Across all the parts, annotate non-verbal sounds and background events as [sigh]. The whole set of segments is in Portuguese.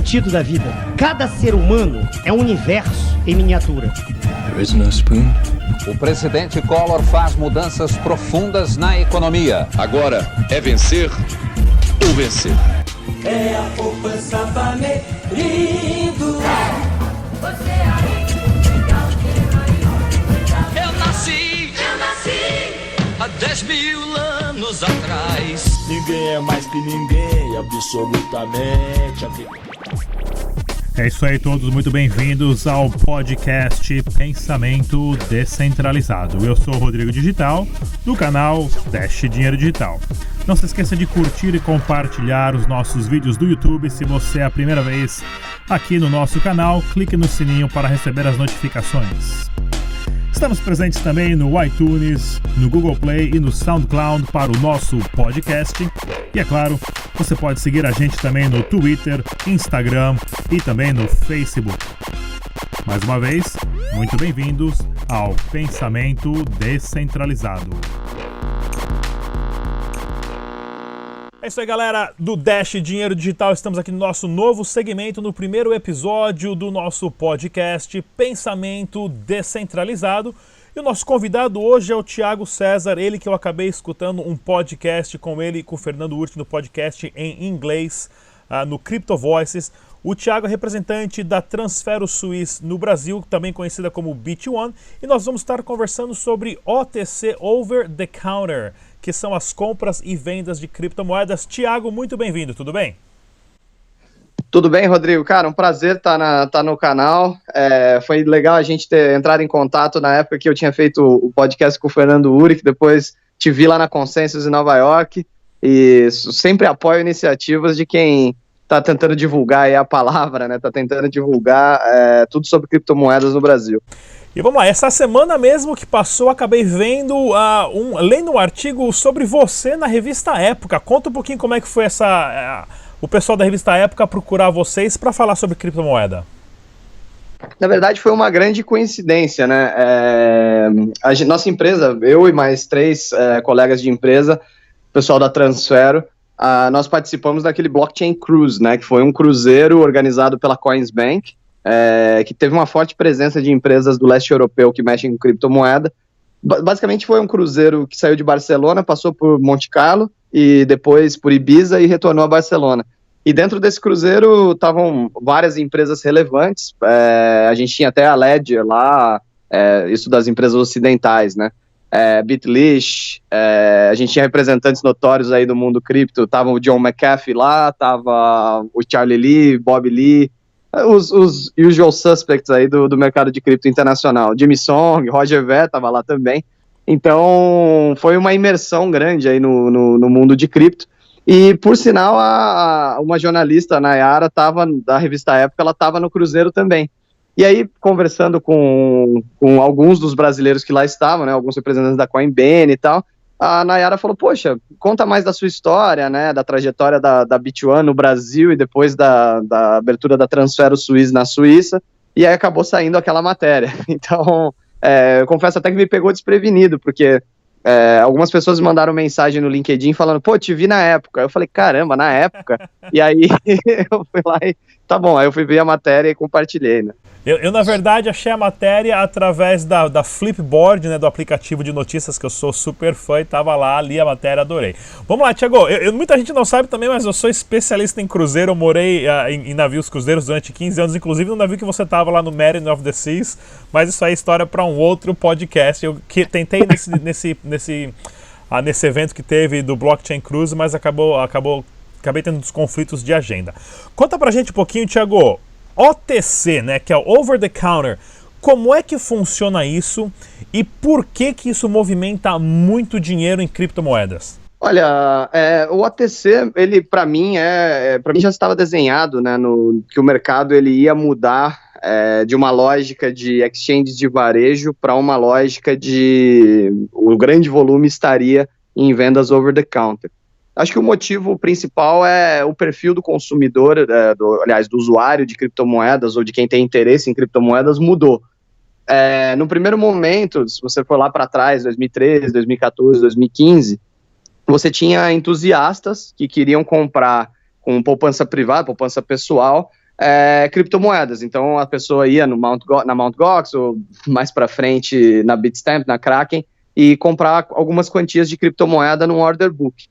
sentido da vida. Cada ser humano é um universo em miniatura. There is no spoon. O presidente Collor faz mudanças profundas na economia. Agora é vencer ou vencer. É a poupança. Você aí, Eu nasci, eu nasci há 10 mil anos atrás. Ninguém é mais que ninguém, absolutamente. É isso aí, todos muito bem-vindos ao podcast Pensamento Descentralizado. Eu sou o Rodrigo Digital, do canal Dash Dinheiro Digital. Não se esqueça de curtir e compartilhar os nossos vídeos do YouTube. Se você é a primeira vez aqui no nosso canal, clique no sininho para receber as notificações. Estamos presentes também no iTunes, no Google Play e no SoundCloud para o nosso podcast. E é claro, você pode seguir a gente também no Twitter, Instagram e também no Facebook. Mais uma vez, muito bem-vindos ao Pensamento Descentralizado. É isso aí, galera do Dash Dinheiro Digital. Estamos aqui no nosso novo segmento, no primeiro episódio do nosso podcast Pensamento Descentralizado. E o nosso convidado hoje é o Tiago César, ele que eu acabei escutando um podcast com ele com o Fernando Urti no podcast em inglês, uh, no Crypto Voices. O Thiago é representante da Transfero Suisse no Brasil, também conhecida como Bit1, e nós vamos estar conversando sobre OTC Over the Counter que são as compras e vendas de criptomoedas. Tiago, muito bem-vindo, tudo bem? Tudo bem, Rodrigo? Cara, um prazer estar tá tá no canal. É, foi legal a gente ter entrado em contato na época que eu tinha feito o podcast com o Fernando Uri, que depois te vi lá na Consensus em Nova York. E sempre apoio iniciativas de quem está tentando divulgar a palavra, né? Está tentando divulgar é, tudo sobre criptomoedas no Brasil. E vamos lá, essa semana mesmo que passou, acabei vendo, uh, um, lendo um artigo sobre você na revista Época. Conta um pouquinho como é que foi essa, uh, o pessoal da revista Época procurar vocês para falar sobre criptomoeda. Na verdade, foi uma grande coincidência, né? É, a nossa empresa, eu e mais três é, colegas de empresa, pessoal da Transfero, uh, nós participamos daquele Blockchain Cruise, né? Que foi um cruzeiro organizado pela Coinsbank é, que teve uma forte presença de empresas do leste europeu que mexem com criptomoeda. basicamente foi um cruzeiro que saiu de Barcelona, passou por Monte Carlo e depois por Ibiza e retornou a Barcelona. E dentro desse cruzeiro estavam várias empresas relevantes. É, a gente tinha até a Ledger lá, é, isso das empresas ocidentais, né? É, Bitlish, é, a gente tinha representantes notórios aí do mundo cripto. Tava o John McAfee lá, tava o Charlie Lee, Bob Lee, os, os usual suspects aí do, do mercado de cripto internacional. Jimmy Song, Roger Ver estava lá também. Então, foi uma imersão grande aí no, no, no mundo de cripto. E, por sinal, a, a uma jornalista, a Nayara, tava, da revista Época, ela estava no Cruzeiro também. E aí, conversando com, com alguns dos brasileiros que lá estavam, né, alguns representantes da Coinbase e tal, a Nayara falou, poxa, conta mais da sua história, né, da trajetória da, da Bit1 no Brasil e depois da, da abertura da Transfero Suíça na Suíça, e aí acabou saindo aquela matéria. [laughs] Então, é, eu confesso até que me pegou desprevenido, porque é, algumas pessoas me mandaram mensagem no LinkedIn falando, pô, te vi na época. Eu falei, caramba, na época? e aí [laughs] eu fui lá e, tá bom, aí eu fui ver a matéria e compartilhei, né. Eu, eu, na verdade, achei a matéria através da, da Flipboard, né, do aplicativo de notícias, que eu sou super fã e tava lá, li a matéria, adorei. Vamos lá, Tiago. muita gente não sabe também, mas eu sou especialista em cruzeiro. Eu morei uh, em, em, navios cruzeiros durante 15 anos, inclusive no navio que você tava lá no Marine of the Seas. Mas isso aí é história para um outro podcast. Eu que, tentei nesse, [laughs] nesse, nesse, uh, nesse evento que teve do Blockchain Cruise, mas acabou, acabou, acabei tendo uns conflitos de agenda. Conta pra gente um pouquinho, Tiago OTC, né, que é o Over the Counter. Como é que funciona isso e por que que isso movimenta muito dinheiro em criptomoedas? Olha, é, o OTC, ele para mim é, é para mim já estava desenhado, né, no que o mercado ele ia mudar é, de uma lógica de exchange de varejo para uma lógica de o grande volume estaria em vendas over the counter. Acho que o motivo principal é o perfil do consumidor, é, do, aliás, do usuário de criptomoedas ou de quem tem interesse em criptomoedas mudou. É, no primeiro momento, se você for lá para trás, 2013, 2014, 2015, você tinha entusiastas que queriam comprar com poupança privada, poupança pessoal, é, criptomoedas. Então a pessoa ia no Mount Go na Mt. Gox ou mais para frente na Bitstamp, na Kraken e comprar algumas quantias de criptomoeda num order book.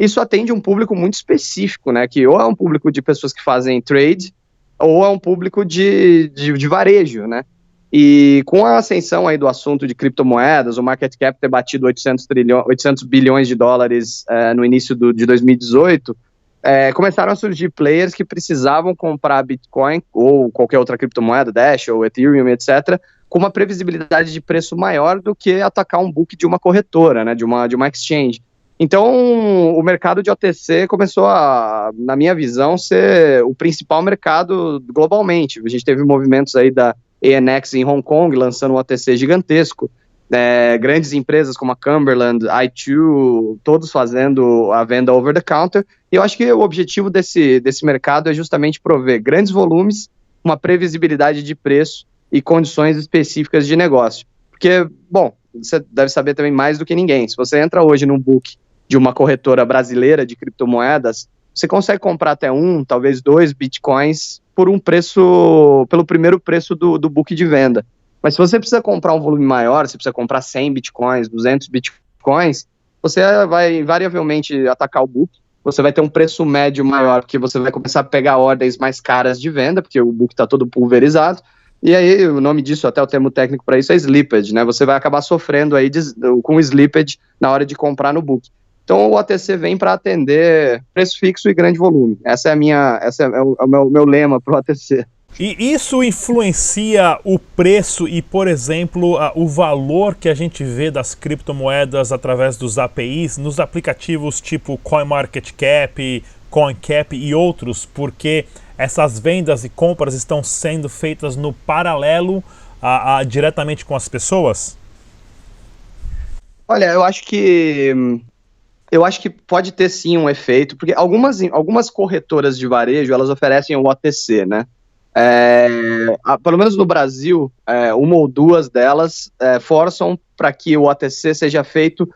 Isso atende um público muito específico, né? Que ou é um público de pessoas que fazem trade ou é um público de, de, de varejo, né? E com a ascensão aí do assunto de criptomoedas, o market cap ter batido 800, trilhões, 800 bilhões de dólares é, no início do, de 2018, é, começaram a surgir players que precisavam comprar Bitcoin ou qualquer outra criptomoeda, Dash ou Ethereum, etc., com uma previsibilidade de preço maior do que atacar um book de uma corretora, né, de uma, de uma exchange. Então, o mercado de OTC começou a, na minha visão, ser o principal mercado globalmente. A gente teve movimentos aí da ANX em Hong Kong lançando um OTC gigantesco, é, grandes empresas como a Cumberland, i2, todos fazendo a venda over the counter. E eu acho que o objetivo desse, desse mercado é justamente prover grandes volumes, uma previsibilidade de preço e condições específicas de negócio. Porque, bom, você deve saber também mais do que ninguém. Se você entra hoje num book de uma corretora brasileira de criptomoedas, você consegue comprar até um, talvez dois bitcoins por um preço, pelo primeiro preço do, do book de venda. Mas se você precisa comprar um volume maior, você precisa comprar 100 bitcoins, 200 bitcoins, você vai invariavelmente atacar o book, você vai ter um preço médio maior, porque você vai começar a pegar ordens mais caras de venda, porque o book está todo pulverizado, e aí o nome disso, até o termo técnico para isso é slippage, né? Você vai acabar sofrendo aí de, com slippage na hora de comprar no book. Então o OTC vem para atender preço fixo e grande volume. Essa é a minha, essa é o, é o meu, meu lema para o OTC. E isso influencia o preço e, por exemplo, o valor que a gente vê das criptomoedas através dos APIs nos aplicativos tipo CoinMarketCap, CoinCap e outros, porque essas vendas e compras estão sendo feitas no paralelo a, a, diretamente com as pessoas? Olha, eu acho que eu acho que pode ter sim um efeito, porque algumas, algumas corretoras de varejo elas oferecem o OTC, né? É, a, pelo menos no Brasil, é, uma ou duas delas é, forçam para que o OTC seja feito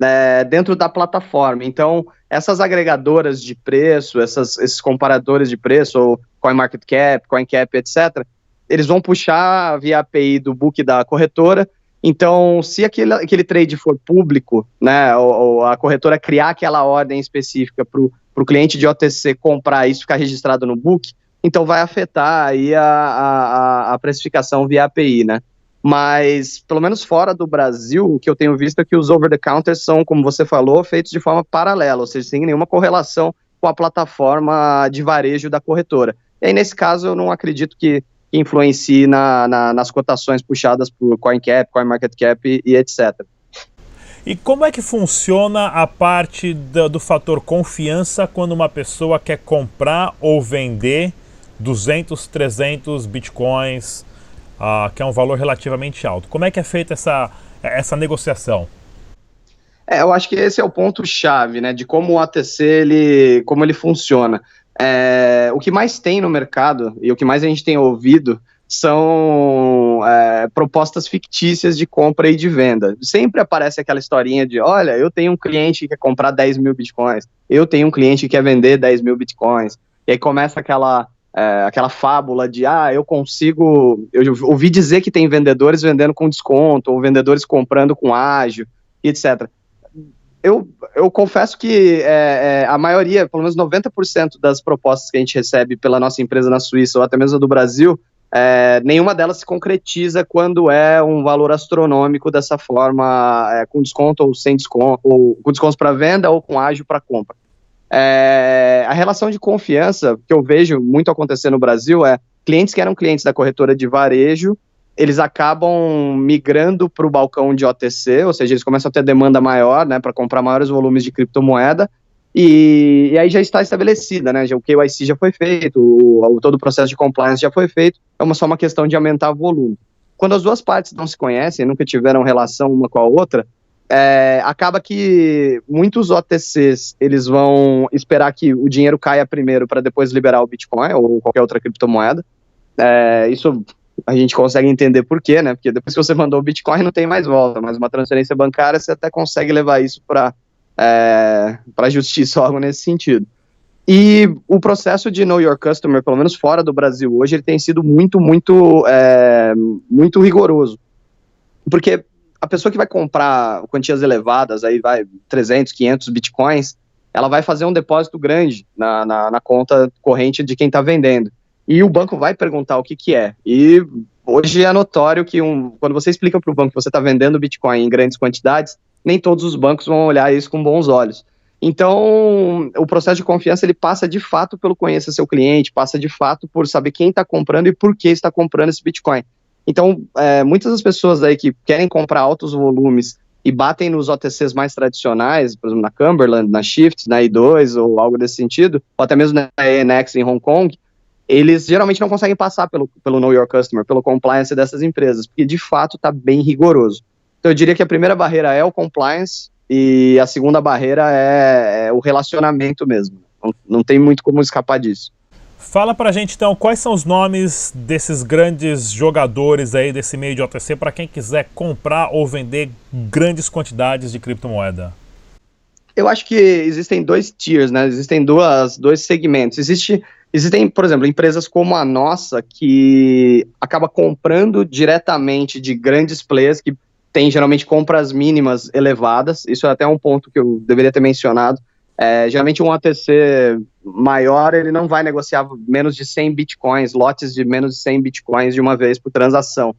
é, dentro da plataforma. Então, essas agregadoras de preço, essas, esses comparadores de preço, ou CoinMarketCap, CoinCap, etc., eles vão puxar via API do book da corretora então, se aquele, aquele trade for público, né, ou, ou a corretora criar aquela ordem específica para o cliente de OTC comprar isso ficar registrado no book, então vai afetar aí a, a, a precificação via API, né? Mas, pelo menos fora do Brasil, o que eu tenho visto é que os over-the-counters são, como você falou, feitos de forma paralela, ou seja, sem nenhuma correlação com a plataforma de varejo da corretora. E aí, nesse caso, eu não acredito que que influencie na, na, nas cotações puxadas por CoinCap, CoinMarketCap e, etc. E como é que funciona a parte do, do, fator confiança quando uma pessoa quer comprar ou vender 200, 300 bitcoins, uh, que é um valor relativamente alto? Como é que é feita essa, essa negociação? É, eu acho que esse é o ponto chave, né, de como o ATC ele, como ele funciona. É, o que mais tem no mercado e o que mais a gente tem ouvido são é, propostas fictícias de compra e de venda. Sempre aparece aquela historinha de: olha, eu tenho um cliente que quer comprar 10 mil bitcoins, eu tenho um cliente que quer vender 10 mil bitcoins. E aí começa aquela, é, aquela fábula de: ah, eu consigo. Eu ouvi dizer que tem vendedores vendendo com desconto, ou vendedores comprando com ágio, etc eu, eu confesso que é, é, a maioria, pelo menos 90% das propostas que a gente recebe pela nossa empresa na Suíça, ou até mesmo do Brasil, é, nenhuma delas se concretiza quando é um valor astronômico dessa forma, é, com desconto ou sem desconto, ou com descontos para venda ou com ágio para compra. É, a relação de confiança que eu vejo muito acontecer no Brasil é clientes que eram clientes da corretora de varejo eles acabam migrando para o balcão de OTC, ou seja, eles começam a ter demanda maior, né, para comprar maiores volumes de criptomoeda, e, e, aí já está estabelecida, né, já, o KYC já foi feito, o, o, todo o processo de compliance já foi feito, é uma, só uma questão de aumentar o volume. Quando as duas partes não se conhecem, nunca tiveram relação uma com a outra, é, acaba que muitos OTCs eles vão esperar que o dinheiro caia primeiro para depois liberar o Bitcoin ou qualquer outra criptomoeda. É, isso a gente consegue entender por quê, né? Porque depois que você mandou o Bitcoin não tem mais volta, mas uma transferência bancária você até consegue levar isso para é, para justiça algo nesse sentido. E o processo de Know Your Customer, pelo menos fora do Brasil hoje, ele tem sido muito, muito, é, muito rigoroso. Porque a pessoa que vai comprar quantias elevadas, aí vai 300, 500 bitcoins, ela vai fazer um depósito grande na, na, na conta corrente de quem está vendendo. E o banco vai perguntar o que, que é. E hoje é notório que um, quando você explica para o banco que você está vendendo Bitcoin em grandes quantidades, nem todos os bancos vão olhar isso com bons olhos. Então, o processo de confiança ele passa de fato pelo conhecer seu cliente, passa de fato por saber quem está comprando e por que está comprando esse Bitcoin. Então, é, muitas das pessoas aí que querem comprar altos volumes e batem nos OTCs mais tradicionais, por exemplo, na Cumberland, na Shift, na I2 ou algo desse sentido, ou até mesmo na ENX em Hong Kong, eles geralmente não conseguem passar pelo, pelo Know Your Customer, pelo compliance dessas empresas, porque de fato está bem rigoroso. Então, eu diria que a primeira barreira é o compliance e a segunda barreira é, é o relacionamento mesmo. Não, não tem muito como escapar disso. Fala pra gente então quais são os nomes desses grandes jogadores aí desse meio de OTC para quem quiser comprar ou vender grandes quantidades de criptomoeda. Eu acho que existem dois tiers, né? Existem duas, dois segmentos. Existe, existem, por exemplo, empresas como a nossa que acaba comprando diretamente de grandes players que tem geralmente compras mínimas elevadas. Isso é até um ponto que eu deveria ter mencionado é, geralmente um ATC maior, ele não vai negociar menos de 100 bitcoins, lotes de menos de 100 bitcoins de uma vez por transação.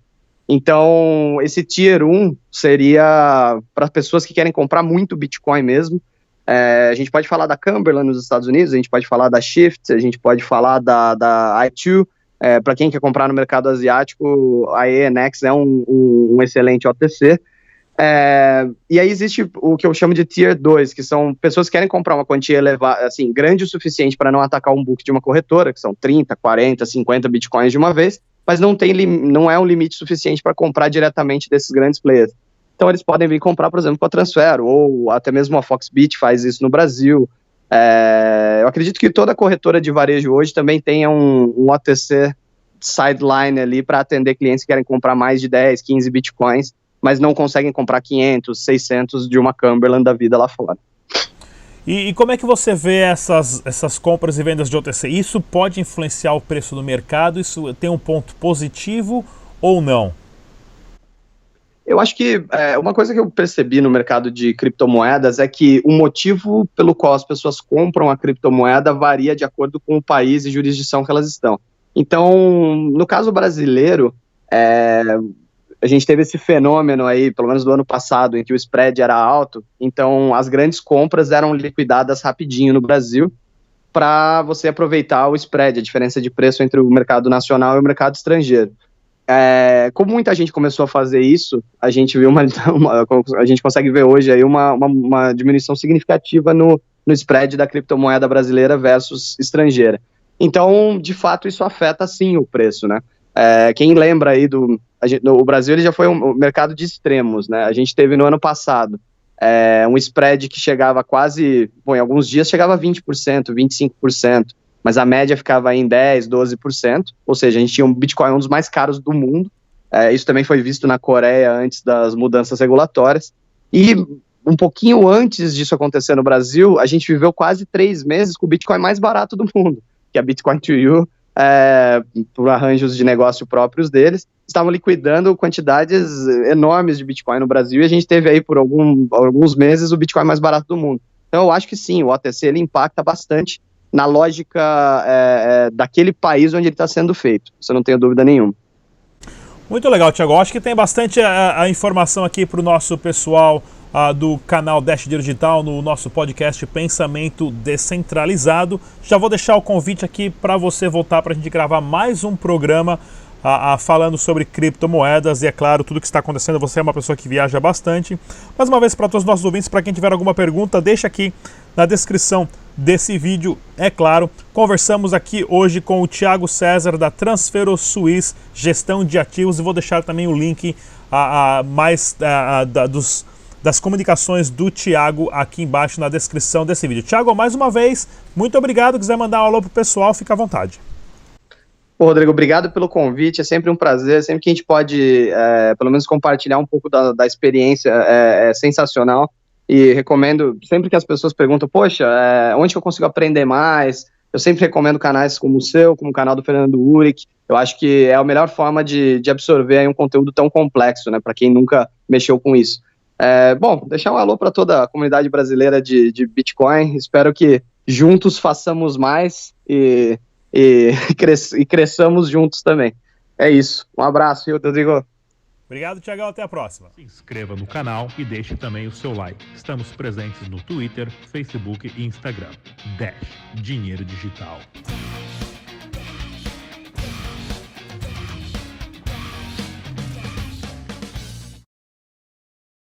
Então, esse Tier 1 seria para pessoas que querem comprar muito Bitcoin mesmo. É, a gente pode falar da Cumberland nos Estados Unidos, a gente pode falar da Shift, a gente pode falar da, da i2. É, para quem quer comprar no mercado asiático, a ENX é um, um, um excelente OTC. É, e aí existe o que eu chamo de Tier 2, que são pessoas que querem comprar uma quantia elevada, assim, grande o suficiente para não atacar um book de uma corretora, que são 30, 40, 50 bitcoins de uma vez, mas não, tem, não é um limite suficiente para comprar diretamente desses grandes players. Então eles podem vir comprar, por exemplo, com a Transfer, ou até mesmo a Foxbit faz isso no Brasil. É, eu acredito que toda corretora de varejo hoje também tenha um, um OTC sideline ali para atender clientes que querem comprar mais de 10, 15 bitcoins mas não conseguem comprar 500, 600 de uma Cumberland da vida lá fora. E, e, como é que você vê essas, essas compras e vendas de OTC? Isso pode influenciar o preço do mercado? Isso tem um ponto positivo ou não? Eu acho que é, uma coisa que eu percebi no mercado de criptomoedas é que o motivo pelo qual as pessoas compram a criptomoeda varia de acordo com o país e jurisdição que elas estão. Então, no caso brasileiro, é, a gente teve esse fenômeno aí, pelo menos do ano passado, em que o spread era alto, então as grandes compras eram liquidadas rapidinho no Brasil para você aproveitar o spread, a diferença de preço entre o mercado nacional e o mercado estrangeiro. É, como muita gente começou a fazer isso, a gente viu uma, [laughs] uma a gente consegue ver hoje aí uma, uma, uma diminuição significativa no, no spread da criptomoeda brasileira versus estrangeira. Então, de fato, isso afeta sim o preço, né? É, quem lembra aí do. Gente, o Brasil ele já foi um, mercado de extremos, né? A gente teve no ano passado é, um spread que chegava quase. Bom, em alguns dias chegava a 20%, 25%, mas a média ficava em 10%, 12%. Ou seja, a gente tinha um Bitcoin um dos mais caros do mundo. É, isso também foi visto na Coreia antes das mudanças regulatórias. E um pouquinho antes disso acontecer no Brasil, a gente viveu quase três meses com o Bitcoin mais barato do mundo, que é a Bitcoin to You, é, por arranjos de negócio próprios deles, estavam liquidando quantidades enormes de Bitcoin no Brasil e a gente teve aí por algum, alguns meses o Bitcoin mais barato do mundo. Então eu acho que sim, o OTC ele impacta bastante na lógica é, é, daquele país onde ele está sendo feito, isso eu não tenho dúvida nenhuma. Muito legal, Tiago. Acho que tem bastante a, a informação aqui para o nosso pessoal uh, do canal Dash Digital no nosso podcast Pensamento Descentralizado. Já vou deixar o convite aqui para você voltar para a gente gravar mais um programa uh, falando sobre criptomoedas e, é claro, tudo que está acontecendo. Você é uma pessoa que viaja bastante. Mais uma vez, para todos os nossos ouvintes, para quem tiver alguma pergunta, deixa aqui na descrição desse vídeo, é claro. Conversamos aqui hoje com o Thiago César da Transfero Suisse Gestão de Ativos e vou deixar também o link a, a mais a, a, da, dos das comunicações do Tiago aqui embaixo na descrição desse vídeo. Tiago, mais uma vez, muito obrigado. Quiser mandar um alô pro pessoal, fica à vontade. Rodrigo, obrigado pelo convite. É sempre um prazer. Sempre que a gente pode, é, pelo menos, compartilhar um pouco da, da experiência, é, é sensacional. E recomendo, sempre que as pessoas perguntam, poxa, é, onde eu consigo aprender mais? Eu sempre recomendo canais como o seu, como o canal do Fernando Uric. Eu acho que é a melhor forma de, de absorver um conteúdo tão complexo, né, para quem nunca mexeu com isso. É, bom, deixar um alô para toda a comunidade brasileira de, de Bitcoin. Espero que juntos façamos mais e, e, [laughs] cres, e cresçamos juntos também. É isso. Um abraço, Rodrigo. Obrigado, Tiagão. Até a próxima. Se inscreva no canal e deixe também o seu like. Estamos presentes no Twitter, Facebook e Instagram. Dash Dinheiro Digital.